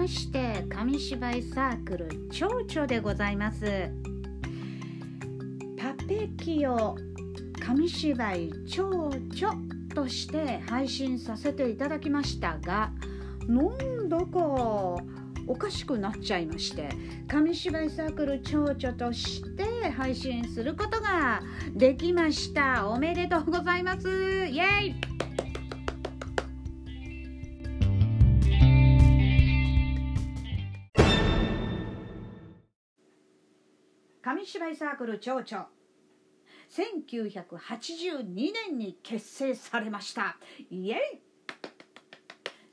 まして紙芝居サークル蝶々でございます。パペキオ紙芝居蝶々として配信させていただきましたがなんだかおかしくなっちゃいまして紙芝居サークル蝶々として配信することができました。おめでとうございます。イエイ。紙芝居サークル蝶々。1982年に結成されました。イエイ！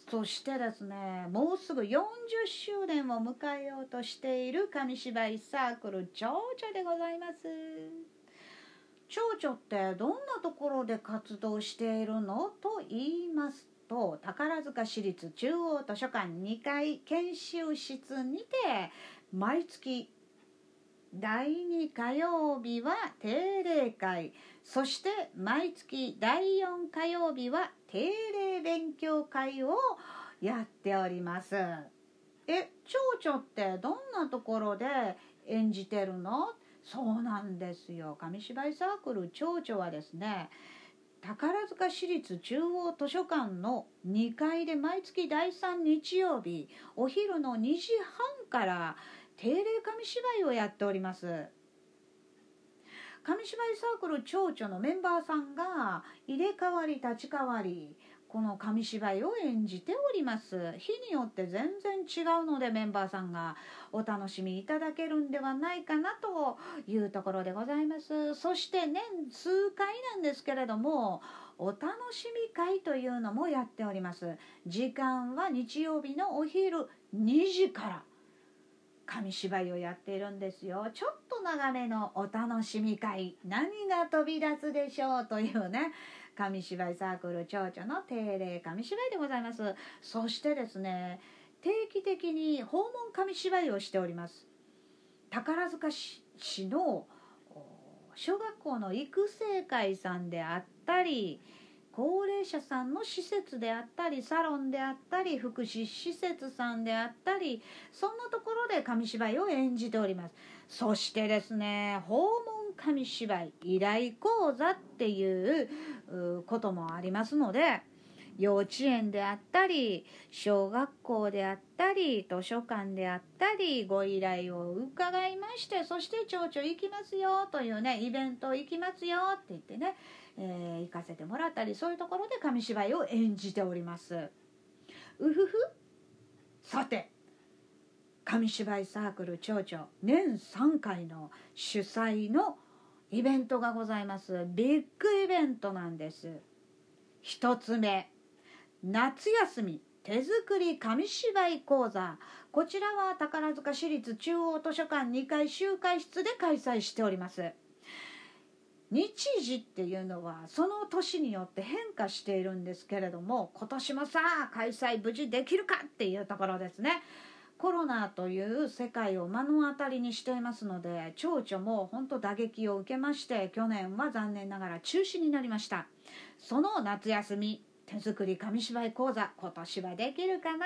そしてですねもうすぐ40周年を迎えようとしている紙芝居サークル蝶々でございます。蝶々ってどんなところで活動しているのと言いますと宝塚市立中央図書館2階研修室にて毎月第2火曜日は定例会。そして毎月第4火曜日は定例勉強会をやっております。え蝶々ってどんなところで演じてるの？そうなんですよ。紙芝居サークル蝶々はですね宝塚市立中央図書館の2階で毎月第3日曜日お昼の2時半から定例紙芝居をやっております。紙芝居サークル蝶々のメンバーさんが入れ替わり立ち替わりこの紙芝居を演じております。日によって全然違うのでメンバーさんがお楽しみいただけるんではないかなというところでございます。そして年数回なんですけれどもお楽しみ会というのもやっております。時間は日曜日のお昼2時から。紙芝居をやっているんですよ。ちょっと長めのお楽しみ会何が飛び出すでしょうというね紙芝居サークル蝶々の定例紙芝居でございます。そしてですね定期的に訪問紙芝居をしております。宝塚市の小学校の育成会さんであったり高齢者さんの施設であったりサロンであったり福祉施設さんであったりそんなところで紙芝居を演じております。そしてですね訪問紙芝居依頼講座っていうこともありますので幼稚園であったり小学校であったり図書館であったりご依頼を伺いましてそして町長行きますよというねイベント行きますよって言ってねえー、行かせてもらったりそういうところで紙芝居を演じております。うふふ。さて紙芝居サークル町長年3回の主催のイベントがございます。ビッグイベントなんです。一つ目。夏休み手作り紙芝居講座。こちらは宝塚市立中央図書館2階集会室で開催しております。日時っていうのはその年によって変化しているんですけれども今年もさあ開催無事できるかっていうところですね。コロナという世界を目の当たりにしていますので蝶々も本当打撃を受けまして去年は残念ながら中止になりました。その夏休み手作り紙芝居講座今年はできるかな？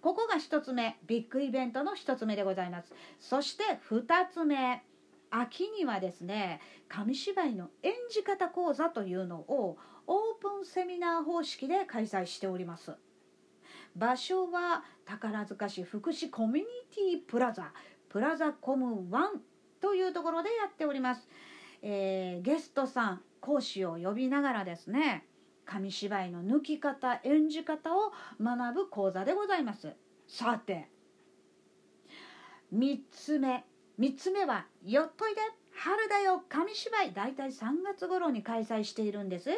ここが1つ目。ビッグイベントの1つ目でございます。そして2つ目。秋にはですね紙芝居の演じ方講座というのをオープンセミナー方式で開催しております。場所は宝塚市福祉コミュニティプラザ。プラザコム1というところでやっております、えー、ゲストさん講師を呼びながらですね紙芝居の抜き方演じ方を学ぶ講座でございます。さて3つ目。3つ目は「よっといで春だよ紙芝居」大体3月頃に開催しているんです。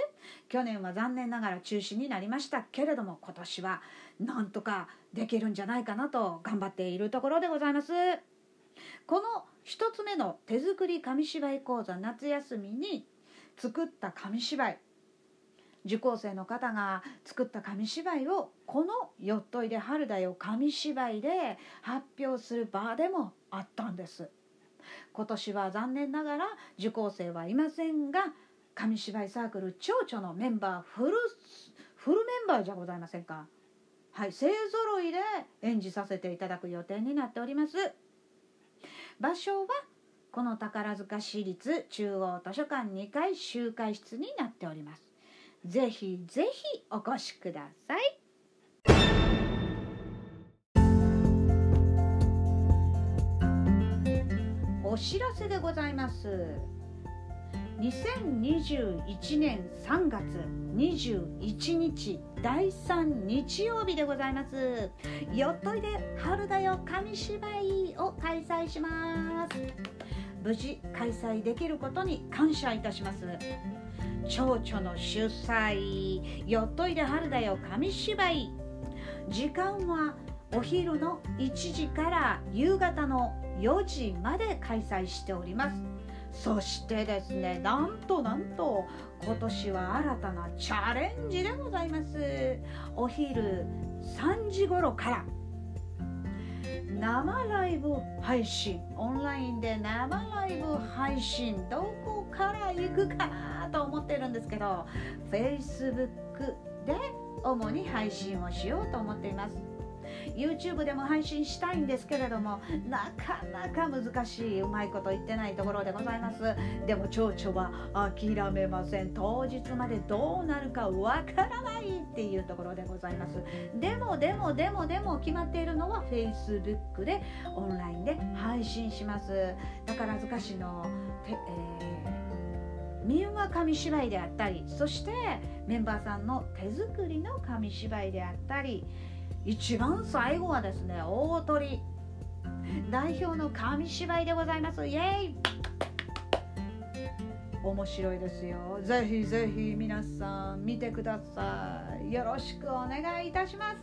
去年は残念ながら中止になりましたけれども今年はなんとかできるんじゃないかなと頑張っているところでございます。この1つ目の手作り紙芝居講座夏休みに作った紙芝居。受講生の方が作った紙芝居をこの「よっといで春だよ」紙芝居で発表する場でもあったんです。今年は残念ながら受講生はいませんが紙芝居サークル蝶々のメンバーフルフルメンバーじゃございませんか。はい勢ぞろいで演じさせていただく予定になっております。場所はこの宝塚市立中央図書館2階集会室になっております。ぜひぜひお越しください。お知らせでございます。2021年3月21日第3日曜日でございます。よっといで春だよ紙芝居を開催します。無事開催できることに感謝いたします。蝶々の主催よっといで春だよ紙芝居。時間はお昼の1時から夕方の4時まで開催しております。そしてですねなんとなんと今年は新たなチャレンジでございます。お昼3時頃から。生ライブ配信。オンラインで生ライブ配信。どこから行くかなと思ってるんですけど Facebook で主に配信をしようと思っています。YouTube でも配信したいんですけれどもなかなか難しいうまいこと言ってないところでございます。でも蝶々は諦めません。当日までどうなるかわからないっていうところでございます。でもでもでもでも決まっているのは Facebook でオンラインで配信します。宝塚市の、えー、民話紙芝居であったりそしてメンバーさんの手作りの紙芝居であったり一番最後はですね大鳥。代表の紙芝居でございます。イエイ。面白いですよ。ぜひぜひ皆さん見てください。よろしくお願いいたします。